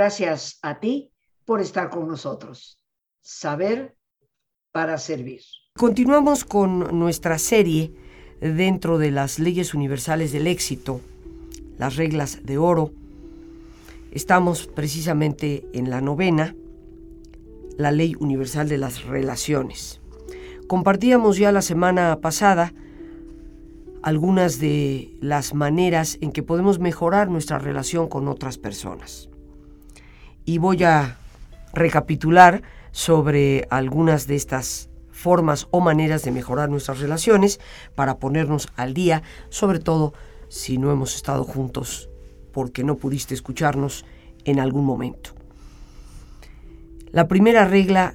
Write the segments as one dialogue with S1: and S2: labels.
S1: Gracias a ti por estar con nosotros. Saber para servir.
S2: Continuamos con nuestra serie dentro de las leyes universales del éxito, las reglas de oro. Estamos precisamente en la novena, la ley universal de las relaciones. Compartíamos ya la semana pasada algunas de las maneras en que podemos mejorar nuestra relación con otras personas. Y voy a recapitular sobre algunas de estas formas o maneras de mejorar nuestras relaciones para ponernos al día, sobre todo si no hemos estado juntos porque no pudiste escucharnos en algún momento. La primera regla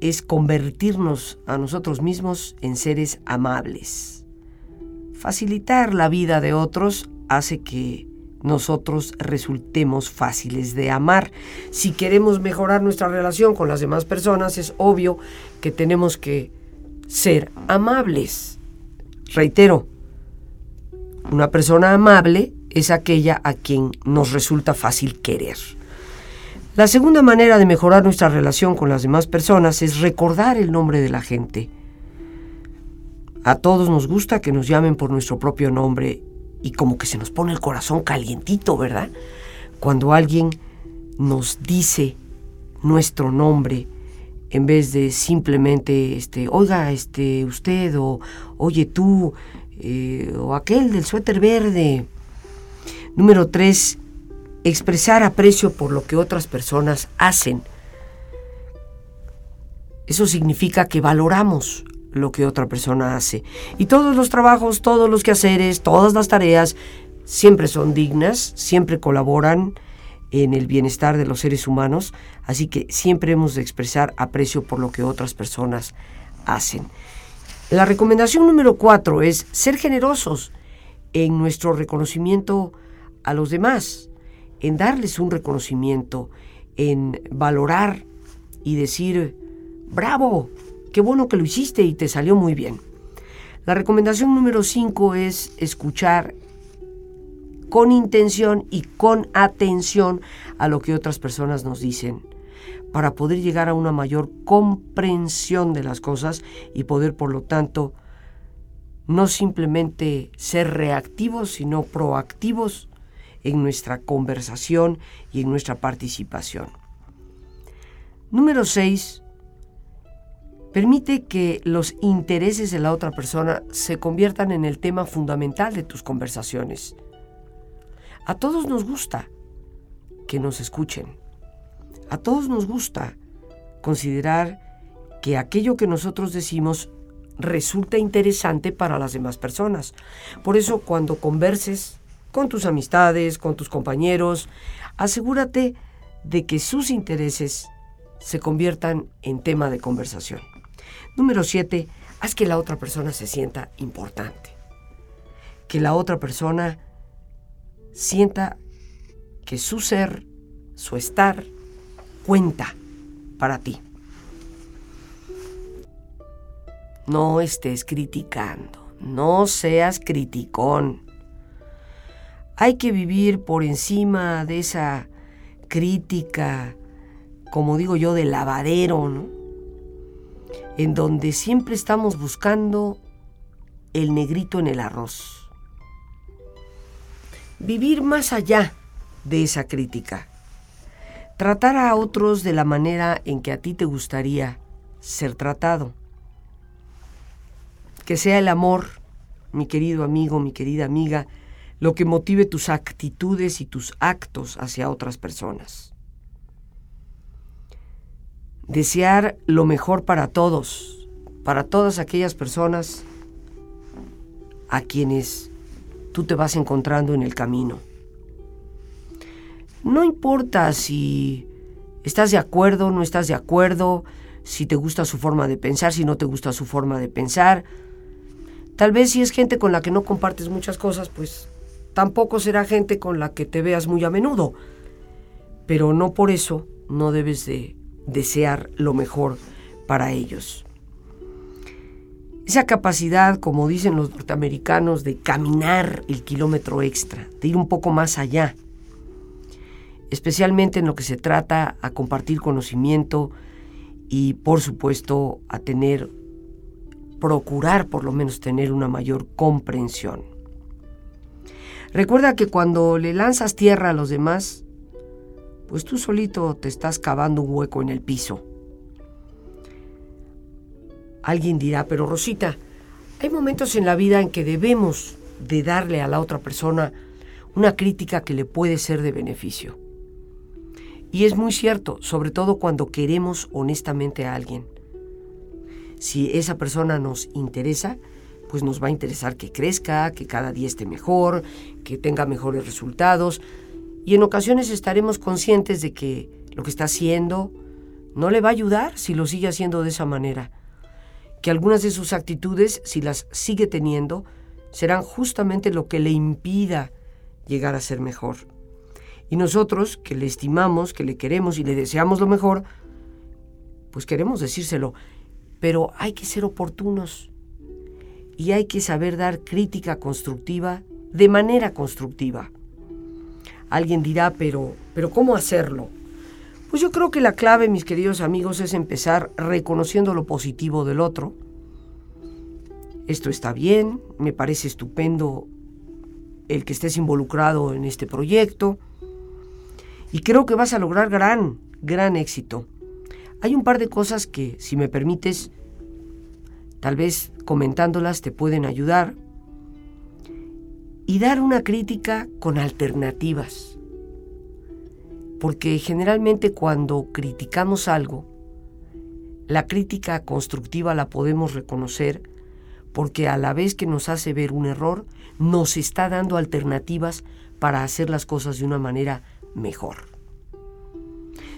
S2: es convertirnos a nosotros mismos en seres amables. Facilitar la vida de otros hace que nosotros resultemos fáciles de amar. Si queremos mejorar nuestra relación con las demás personas, es obvio que tenemos que ser amables. Reitero, una persona amable es aquella a quien nos resulta fácil querer. La segunda manera de mejorar nuestra relación con las demás personas es recordar el nombre de la gente. A todos nos gusta que nos llamen por nuestro propio nombre y como que se nos pone el corazón calientito, ¿verdad? Cuando alguien nos dice nuestro nombre en vez de simplemente, este, oiga, este, usted o oye tú eh, o aquel del suéter verde. Número tres, expresar aprecio por lo que otras personas hacen. Eso significa que valoramos lo que otra persona hace. Y todos los trabajos, todos los quehaceres, todas las tareas siempre son dignas, siempre colaboran en el bienestar de los seres humanos, así que siempre hemos de expresar aprecio por lo que otras personas hacen. La recomendación número cuatro es ser generosos en nuestro reconocimiento a los demás, en darles un reconocimiento, en valorar y decir, bravo, Qué bueno que lo hiciste y te salió muy bien. La recomendación número 5 es escuchar con intención y con atención a lo que otras personas nos dicen para poder llegar a una mayor comprensión de las cosas y poder, por lo tanto, no simplemente ser reactivos, sino proactivos en nuestra conversación y en nuestra participación. Número 6. Permite que los intereses de la otra persona se conviertan en el tema fundamental de tus conversaciones. A todos nos gusta que nos escuchen. A todos nos gusta considerar que aquello que nosotros decimos resulta interesante para las demás personas. Por eso cuando converses con tus amistades, con tus compañeros, asegúrate de que sus intereses se conviertan en tema de conversación. Número siete, haz que la otra persona se sienta importante. Que la otra persona sienta que su ser, su estar, cuenta para ti. No estés criticando, no seas criticón. Hay que vivir por encima de esa crítica, como digo yo, de lavadero, ¿no? En donde siempre estamos buscando el negrito en el arroz. Vivir más allá de esa crítica. Tratar a otros de la manera en que a ti te gustaría ser tratado. Que sea el amor, mi querido amigo, mi querida amiga, lo que motive tus actitudes y tus actos hacia otras personas desear lo mejor para todos, para todas aquellas personas a quienes tú te vas encontrando en el camino. No importa si estás de acuerdo, no estás de acuerdo, si te gusta su forma de pensar, si no te gusta su forma de pensar. Tal vez si es gente con la que no compartes muchas cosas, pues tampoco será gente con la que te veas muy a menudo. Pero no por eso no debes de desear lo mejor para ellos. Esa capacidad, como dicen los norteamericanos, de caminar el kilómetro extra, de ir un poco más allá. especialmente en lo que se trata a compartir conocimiento y por supuesto a tener, procurar por lo menos tener una mayor comprensión. Recuerda que cuando le lanzas tierra a los demás, pues tú solito te estás cavando un hueco en el piso. Alguien dirá, pero Rosita, hay momentos en la vida en que debemos de darle a la otra persona una crítica que le puede ser de beneficio. Y es muy cierto, sobre todo cuando queremos honestamente a alguien. Si esa persona nos interesa, pues nos va a interesar que crezca, que cada día esté mejor, que tenga mejores resultados. Y en ocasiones estaremos conscientes de que lo que está haciendo no le va a ayudar si lo sigue haciendo de esa manera. Que algunas de sus actitudes, si las sigue teniendo, serán justamente lo que le impida llegar a ser mejor. Y nosotros, que le estimamos, que le queremos y le deseamos lo mejor, pues queremos decírselo. Pero hay que ser oportunos y hay que saber dar crítica constructiva de manera constructiva. Alguien dirá, pero, pero ¿cómo hacerlo? Pues yo creo que la clave, mis queridos amigos, es empezar reconociendo lo positivo del otro. Esto está bien, me parece estupendo el que estés involucrado en este proyecto y creo que vas a lograr gran, gran éxito. Hay un par de cosas que, si me permites, tal vez comentándolas te pueden ayudar. Y dar una crítica con alternativas. Porque generalmente cuando criticamos algo, la crítica constructiva la podemos reconocer porque a la vez que nos hace ver un error, nos está dando alternativas para hacer las cosas de una manera mejor.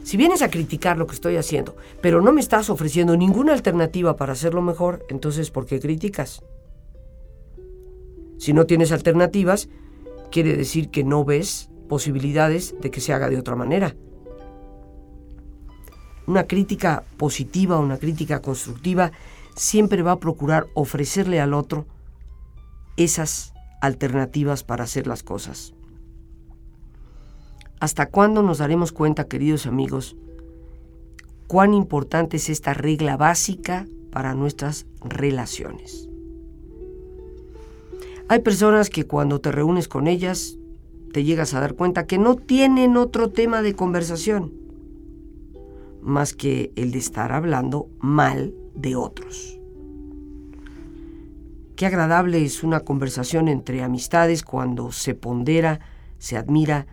S2: Si vienes a criticar lo que estoy haciendo, pero no me estás ofreciendo ninguna alternativa para hacerlo mejor, entonces ¿por qué criticas? Si no tienes alternativas, quiere decir que no ves posibilidades de que se haga de otra manera. Una crítica positiva, una crítica constructiva, siempre va a procurar ofrecerle al otro esas alternativas para hacer las cosas. ¿Hasta cuándo nos daremos cuenta, queridos amigos, cuán importante es esta regla básica para nuestras relaciones? Hay personas que cuando te reúnes con ellas te llegas a dar cuenta que no tienen otro tema de conversación más que el de estar hablando mal de otros. Qué agradable es una conversación entre amistades cuando se pondera, se admira,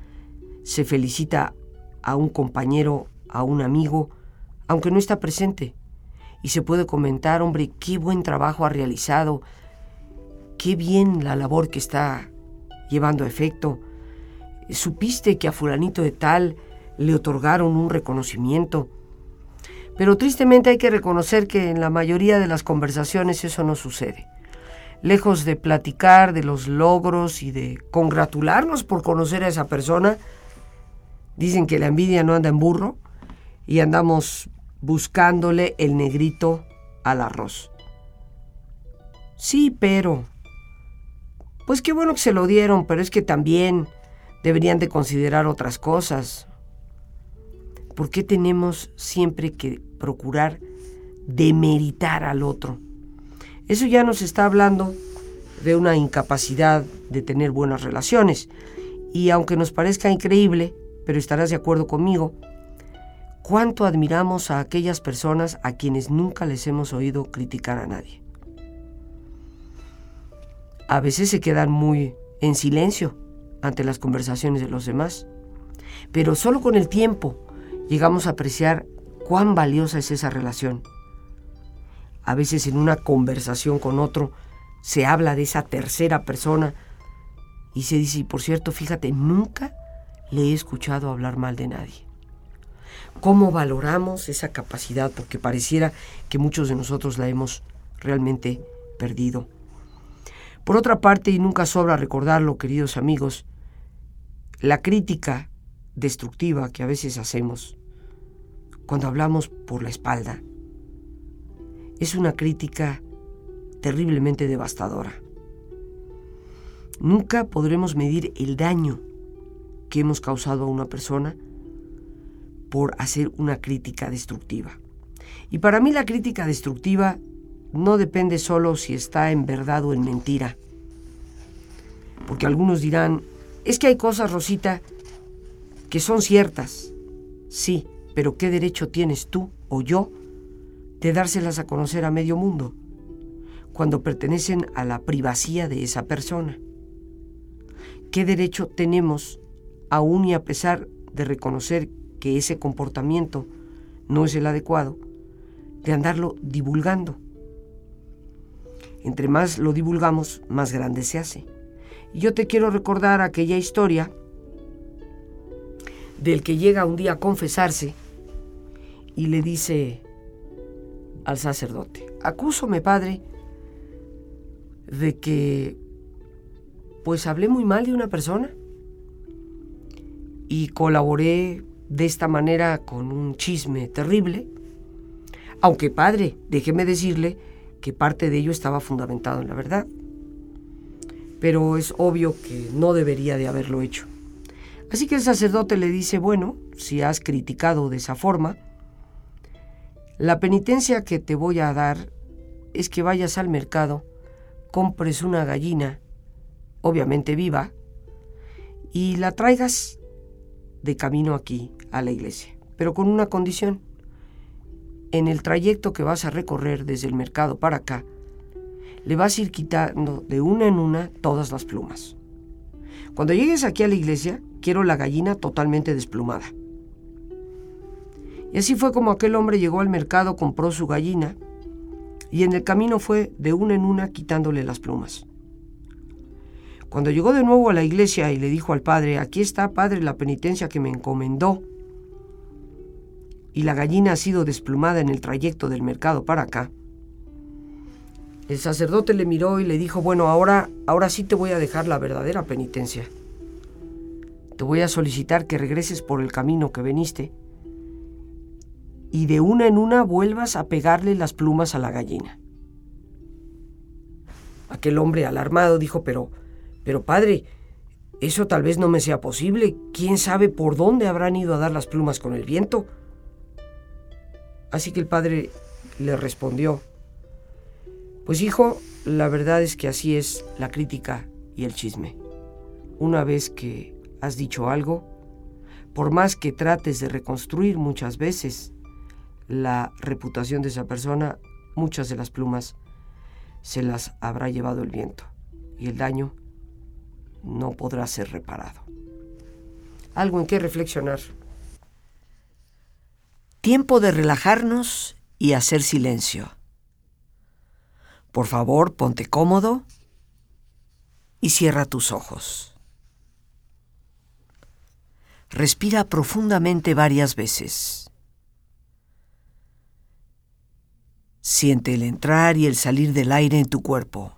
S2: se felicita a un compañero, a un amigo, aunque no está presente. Y se puede comentar, hombre, qué buen trabajo ha realizado, qué bien la labor que está llevando a efecto. Supiste que a fulanito de tal le otorgaron un reconocimiento. Pero tristemente hay que reconocer que en la mayoría de las conversaciones eso no sucede lejos de platicar de los logros y de congratularnos por conocer a esa persona, dicen que la envidia no anda en burro y andamos buscándole el negrito al arroz. Sí, pero... Pues qué bueno que se lo dieron, pero es que también deberían de considerar otras cosas. ¿Por qué tenemos siempre que procurar demeritar al otro? Eso ya nos está hablando de una incapacidad de tener buenas relaciones. Y aunque nos parezca increíble, pero estarás de acuerdo conmigo, cuánto admiramos a aquellas personas a quienes nunca les hemos oído criticar a nadie. A veces se quedan muy en silencio ante las conversaciones de los demás, pero solo con el tiempo llegamos a apreciar cuán valiosa es esa relación a veces en una conversación con otro se habla de esa tercera persona y se dice, y por cierto, fíjate, nunca le he escuchado hablar mal de nadie. ¿Cómo valoramos esa capacidad? Porque pareciera que muchos de nosotros la hemos realmente perdido. Por otra parte, y nunca sobra recordarlo, queridos amigos, la crítica destructiva que a veces hacemos cuando hablamos por la espalda, es una crítica terriblemente devastadora. Nunca podremos medir el daño que hemos causado a una persona por hacer una crítica destructiva. Y para mí la crítica destructiva no depende solo si está en verdad o en mentira. Porque algunos dirán, es que hay cosas, Rosita, que son ciertas. Sí, pero ¿qué derecho tienes tú o yo de dárselas a conocer a medio mundo cuando pertenecen a la privacidad de esa persona? ¿Qué derecho tenemos, aún y a pesar de reconocer que ese comportamiento no es el adecuado, de andarlo divulgando? Entre más lo divulgamos, más grande se hace. Y yo te quiero recordar aquella historia del que llega un día a confesarse y le dice al sacerdote, acúsome, padre, de que pues hablé muy mal de una persona y colaboré de esta manera con un chisme terrible, aunque padre, déjeme decirle que parte de ello estaba fundamentado en la verdad. Pero es obvio que no debería de haberlo hecho. Así que el sacerdote le dice, bueno, si has criticado de esa forma, la penitencia que te voy a dar es que vayas al mercado, compres una gallina, obviamente viva, y la traigas de camino aquí a la iglesia, pero con una condición en el trayecto que vas a recorrer desde el mercado para acá, le vas a ir quitando de una en una todas las plumas. Cuando llegues aquí a la iglesia, quiero la gallina totalmente desplumada. Y así fue como aquel hombre llegó al mercado, compró su gallina, y en el camino fue de una en una quitándole las plumas. Cuando llegó de nuevo a la iglesia y le dijo al padre, aquí está, padre, la penitencia que me encomendó, y la gallina ha sido desplumada en el trayecto del mercado para acá. El sacerdote le miró y le dijo, bueno, ahora, ahora sí te voy a dejar la verdadera penitencia. Te voy a solicitar que regreses por el camino que veniste y de una en una vuelvas a pegarle las plumas a la gallina. Aquel hombre alarmado dijo, pero, pero padre, eso tal vez no me sea posible. ¿Quién sabe por dónde habrán ido a dar las plumas con el viento? Así que el padre le respondió, pues hijo, la verdad es que así es la crítica y el chisme. Una vez que has dicho algo, por más que trates de reconstruir muchas veces la reputación de esa persona, muchas de las plumas se las habrá llevado el viento y el daño no podrá ser reparado. Algo en qué reflexionar. Tiempo de relajarnos y hacer silencio. Por favor, ponte cómodo y cierra tus ojos. Respira profundamente varias veces. Siente el entrar y el salir del aire en tu cuerpo.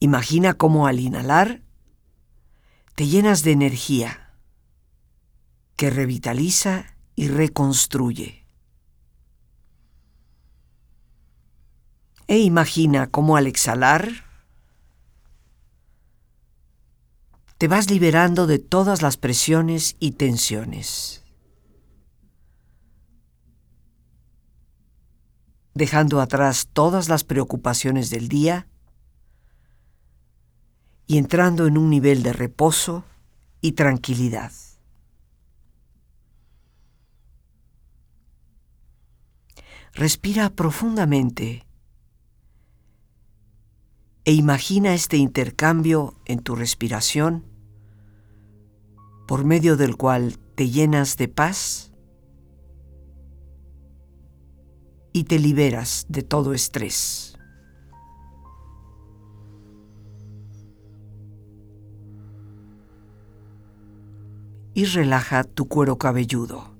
S2: Imagina cómo al inhalar te llenas de energía que revitaliza y reconstruye. E imagina cómo al exhalar te vas liberando de todas las presiones y tensiones, dejando atrás todas las preocupaciones del día y entrando en un nivel de reposo y tranquilidad. Respira profundamente e imagina este intercambio en tu respiración por medio del cual te llenas de paz y te liberas de todo estrés. Y relaja tu cuero cabelludo.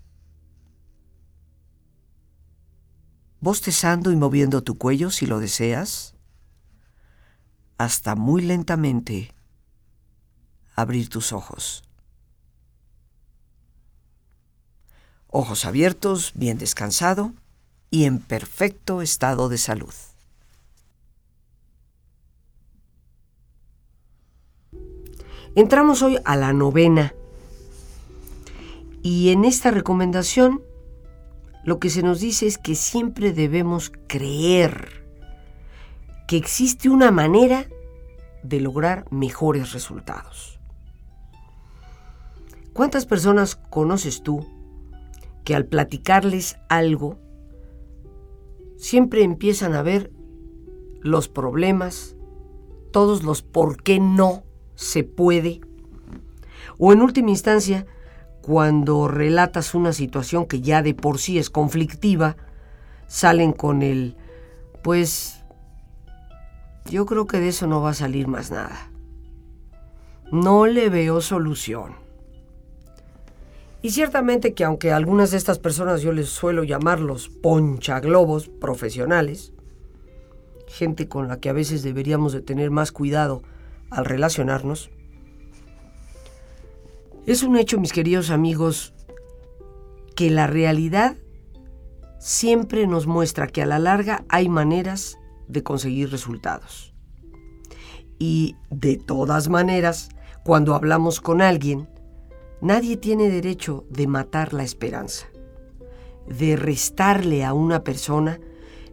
S2: bostezando y moviendo tu cuello si lo deseas, hasta muy lentamente abrir tus ojos. Ojos abiertos, bien descansado y en perfecto estado de salud. Entramos hoy a la novena y en esta recomendación lo que se nos dice es que siempre debemos creer que existe una manera de lograr mejores resultados. ¿Cuántas personas conoces tú que al platicarles algo siempre empiezan a ver los problemas, todos los por qué no se puede? O en última instancia, cuando relatas una situación que ya de por sí es conflictiva, salen con el, pues, yo creo que de eso no va a salir más nada. No le veo solución. Y ciertamente que aunque algunas de estas personas yo les suelo llamarlos ponchaglobos profesionales, gente con la que a veces deberíamos de tener más cuidado al relacionarnos, es un hecho, mis queridos amigos, que la realidad siempre nos muestra que a la larga hay maneras de conseguir resultados. Y de todas maneras, cuando hablamos con alguien, nadie tiene derecho de matar la esperanza, de restarle a una persona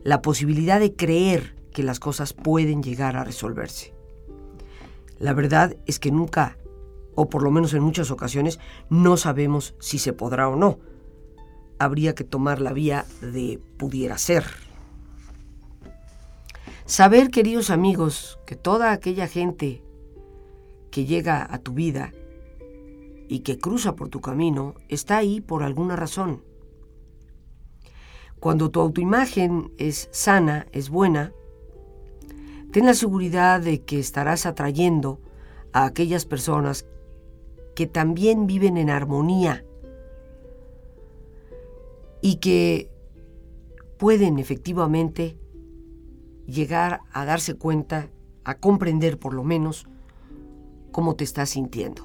S2: la posibilidad de creer que las cosas pueden llegar a resolverse. La verdad es que nunca o por lo menos en muchas ocasiones, no sabemos si se podrá o no. Habría que tomar la vía de pudiera ser. Saber, queridos amigos, que toda aquella gente que llega a tu vida y que cruza por tu camino está ahí por alguna razón. Cuando tu autoimagen es sana, es buena, ten la seguridad de que estarás atrayendo a aquellas personas que también viven en armonía y que pueden efectivamente llegar a darse cuenta, a comprender por lo menos cómo te estás sintiendo.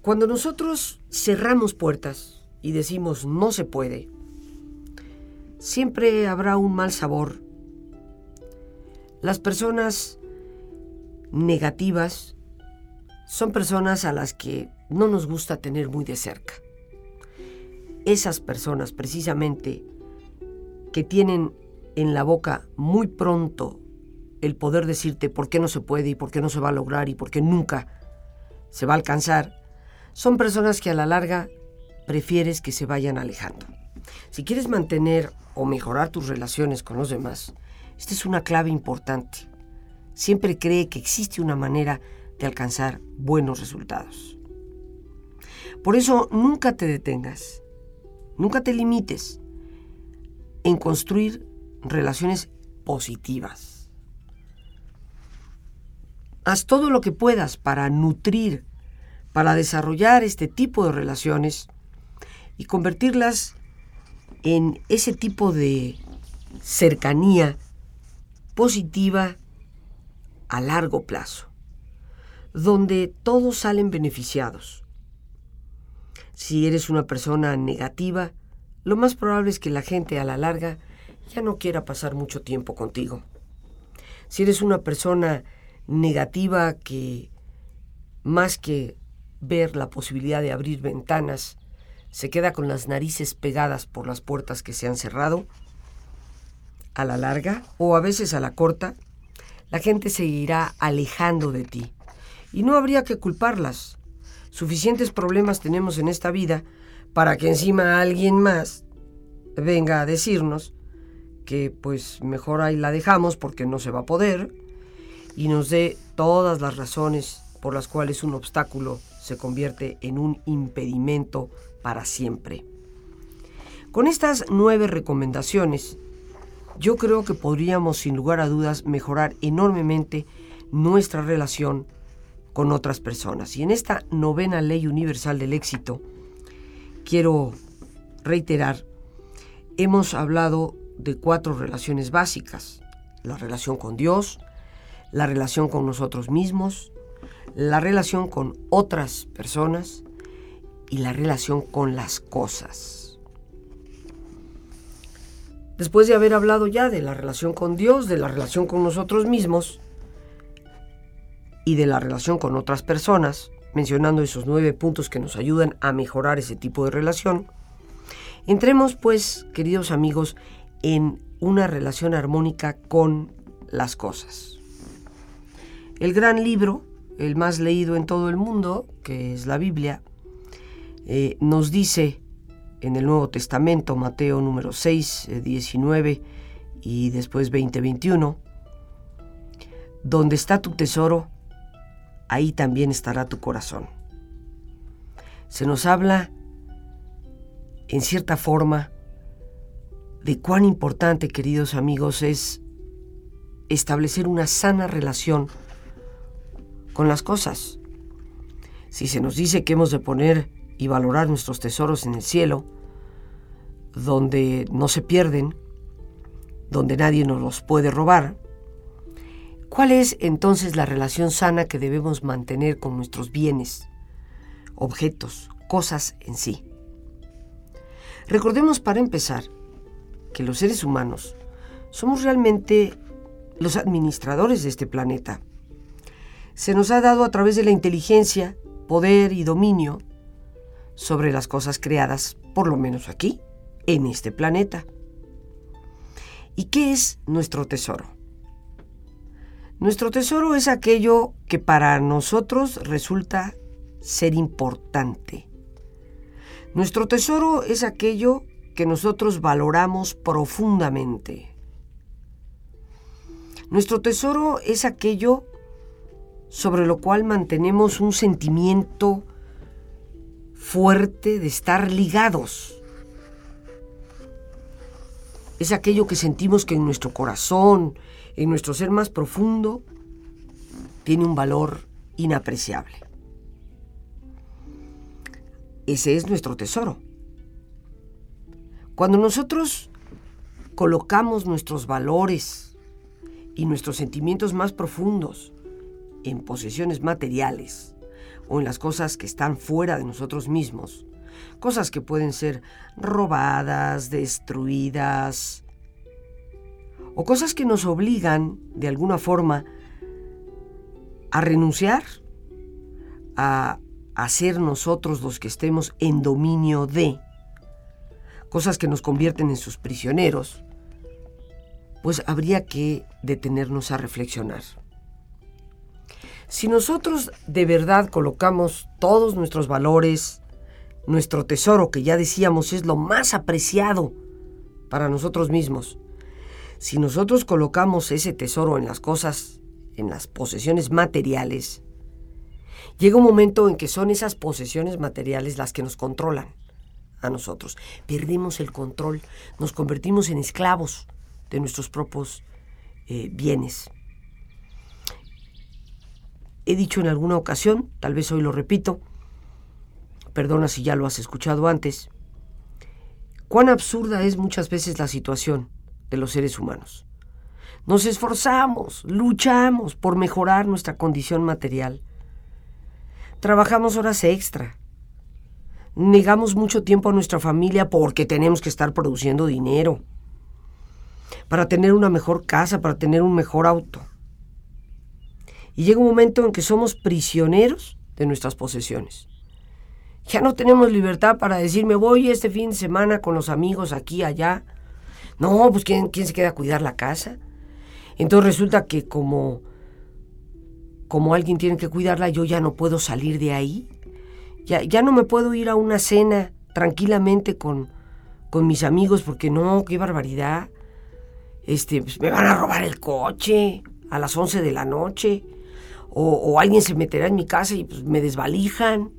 S2: Cuando nosotros cerramos puertas y decimos no se puede, siempre habrá un mal sabor. Las personas negativas son personas a las que no nos gusta tener muy de cerca. Esas personas precisamente que tienen en la boca muy pronto el poder decirte por qué no se puede y por qué no se va a lograr y por qué nunca se va a alcanzar, son personas que a la larga prefieres que se vayan alejando. Si quieres mantener o mejorar tus relaciones con los demás, esta es una clave importante. Siempre cree que existe una manera de alcanzar buenos resultados. Por eso nunca te detengas, nunca te limites en construir relaciones positivas. Haz todo lo que puedas para nutrir, para desarrollar este tipo de relaciones y convertirlas en ese tipo de cercanía positiva a largo plazo donde todos salen beneficiados. Si eres una persona negativa, lo más probable es que la gente a la larga ya no quiera pasar mucho tiempo contigo. Si eres una persona negativa que más que ver la posibilidad de abrir ventanas, se queda con las narices pegadas por las puertas que se han cerrado, a la larga o a veces a la corta, la gente se irá alejando de ti y no habría que culparlas. Suficientes problemas tenemos en esta vida para que encima alguien más venga a decirnos que pues mejor ahí la dejamos porque no se va a poder y nos dé todas las razones por las cuales un obstáculo se convierte en un impedimento para siempre. Con estas nueve recomendaciones, yo creo que podríamos sin lugar a dudas mejorar enormemente nuestra relación con otras personas. Y en esta novena ley universal del éxito, quiero reiterar, hemos hablado de cuatro relaciones básicas. La relación con Dios, la relación con nosotros mismos, la relación con otras personas y la relación con las cosas. Después de haber hablado ya de la relación con Dios, de la relación con nosotros mismos, y de la relación con otras personas, mencionando esos nueve puntos que nos ayudan a mejorar ese tipo de relación, entremos pues, queridos amigos, en una relación armónica con las cosas. El gran libro, el más leído en todo el mundo, que es la Biblia, eh, nos dice en el Nuevo Testamento, Mateo número 6, 19 eh, y después 20, 21, donde está tu tesoro, ahí también estará tu corazón. Se nos habla, en cierta forma, de cuán importante, queridos amigos, es establecer una sana relación con las cosas. Si se nos dice que hemos de poner y valorar nuestros tesoros en el cielo, donde no se pierden, donde nadie nos los puede robar, ¿cuál es entonces la relación sana que debemos mantener con nuestros bienes, objetos, cosas en sí? Recordemos para empezar que los seres humanos somos realmente los administradores de este planeta. Se nos ha dado a través de la inteligencia, poder y dominio sobre las cosas creadas, por lo menos aquí, en este planeta. ¿Y qué es nuestro tesoro? Nuestro tesoro es aquello que para nosotros resulta ser importante. Nuestro tesoro es aquello que nosotros valoramos profundamente. Nuestro tesoro es aquello sobre lo cual mantenemos un sentimiento fuerte de estar ligados. Es aquello que sentimos que en nuestro corazón, en nuestro ser más profundo, tiene un valor inapreciable. Ese es nuestro tesoro. Cuando nosotros colocamos nuestros valores y nuestros sentimientos más profundos en posesiones materiales, o en las cosas que están fuera de nosotros mismos. Cosas que pueden ser robadas, destruidas, o cosas que nos obligan, de alguna forma, a renunciar, a, ser nosotros los que estemos en dominio de, cosas que nos convierten en sus prisioneros, pues habría que detenernos a reflexionar. Si nosotros de verdad colocamos todos nuestros valores, nuestro tesoro, que ya decíamos es lo más apreciado para nosotros mismos, si nosotros colocamos ese tesoro en las cosas, en las posesiones materiales, llega un momento en que son esas posesiones materiales las que nos controlan a nosotros. Perdemos el control, nos convertimos en esclavos de nuestros propios eh, bienes. He dicho en alguna ocasión, tal vez hoy lo repito, perdona si ya lo has escuchado antes, cuán absurda es muchas veces la situación de los seres humanos. Nos esforzamos, luchamos por mejorar nuestra condición material. Trabajamos horas extra. Negamos mucho tiempo a nuestra familia porque tenemos que estar produciendo dinero. Para tener una mejor casa, para tener un mejor auto. Y llega un momento en que somos prisioneros de nuestras posesiones. Ya no tenemos libertad para decir, me voy este fin de semana con los amigos aquí, allá. No, pues ¿quién, quién se queda a cuidar la casa? Entonces resulta que como, como alguien tiene que cuidarla, yo ya no puedo salir de ahí. Ya, ya no me puedo ir a una cena tranquilamente con, con mis amigos porque no, qué barbaridad. Este, pues, me van a robar el coche a las 11 de la noche o, alguien se meterá en mi casa y pues, me desvalijan.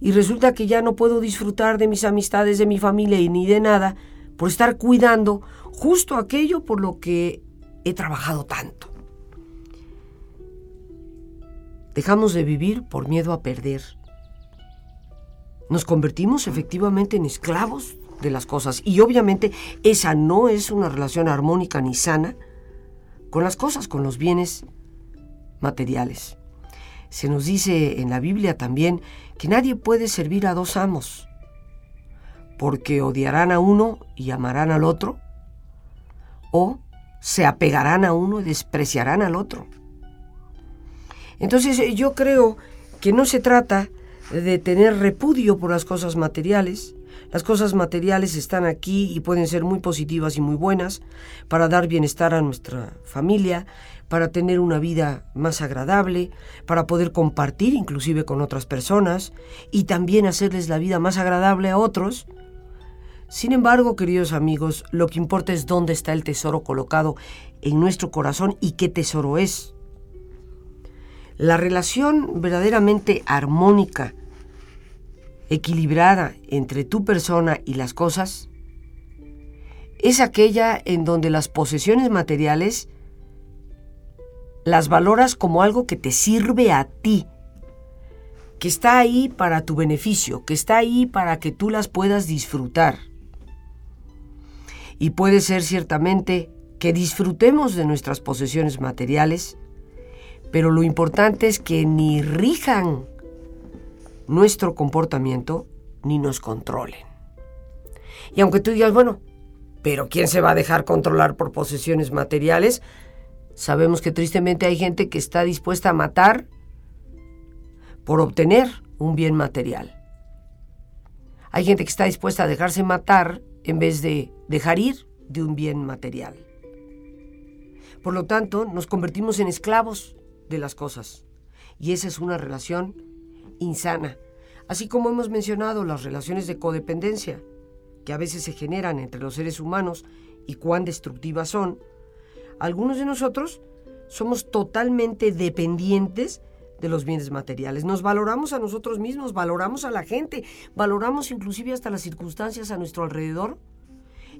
S2: Y resulta que ya no puedo disfrutar de mis amistades, de mi familia y ni de nada por estar cuidando justo aquello por lo que he trabajado tanto. Dejamos de vivir por miedo a perder. Nos convertimos efectivamente en esclavos de las cosas y obviamente esa no es una relación armónica ni sana con las cosas, con los bienes materiales. Se nos dice en la Biblia también que nadie puede servir a dos amos, porque odiarán a uno y amarán al otro, o se apegarán a uno y despreciarán al otro. Entonces yo creo que no se trata de tener repudio por las cosas materiales. Las cosas materiales están aquí y pueden ser muy positivas y muy buenas para dar bienestar a nuestra familia, para tener una vida más agradable, para poder compartir inclusive con otras personas y también hacerles la vida más agradable a otros. Sin embargo, queridos amigos, lo que importa es dónde está el tesoro colocado en nuestro corazón y qué tesoro es. La relación verdaderamente armónica, equilibrada entre tu persona y las cosas, es aquella en donde las posesiones materiales las valoras como algo que te sirve a ti, que está ahí para tu beneficio, que está ahí para que tú las puedas disfrutar. Y puede ser ciertamente que disfrutemos de nuestras posesiones materiales, pero lo importante es que ni rijan nuestro comportamiento ni nos controlen. Y aunque tú digas, bueno, pero ¿quién se va a dejar controlar por posesiones materiales? Sabemos que tristemente hay gente que está dispuesta a matar por obtener un bien material. Hay gente que está dispuesta a dejarse matar en vez de dejar ir de un bien material. Por lo tanto, nos convertimos en esclavos de las cosas. Y esa es una relación insana. Así como hemos mencionado las relaciones de codependencia, que a veces se generan entre los seres humanos y cuán destructivas son, algunos de nosotros somos totalmente dependientes de los bienes materiales. Nos valoramos a nosotros mismos, valoramos a la gente, valoramos inclusive hasta las circunstancias a nuestro alrededor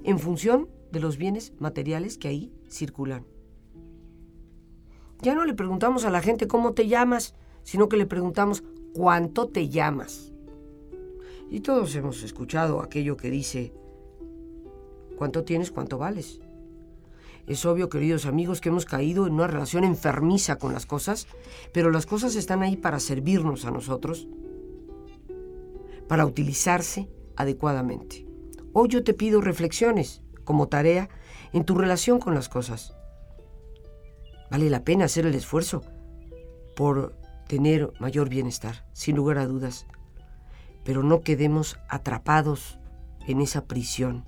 S2: en función de los bienes materiales que ahí circulan. Ya no le preguntamos a la gente cómo te llamas, sino que le preguntamos cuánto te llamas. Y todos hemos escuchado aquello que dice, ¿cuánto tienes, cuánto vales? Es obvio, queridos amigos, que hemos caído en una relación enfermiza con las cosas, pero las cosas están ahí para servirnos a nosotros, para utilizarse adecuadamente. Hoy yo te pido reflexiones como tarea en tu relación con las cosas. Vale la pena hacer el esfuerzo por tener mayor bienestar, sin lugar a dudas, pero no quedemos atrapados en esa prisión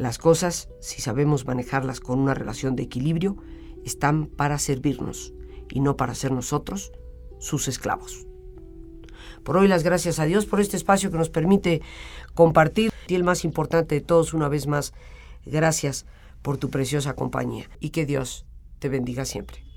S2: las cosas, si sabemos manejarlas con una relación de equilibrio, están para servirnos y no para ser nosotros sus esclavos. Por hoy las gracias a Dios por este espacio que nos permite compartir y el más importante de todos una vez más, gracias por tu preciosa compañía y que Dios te bendiga siempre.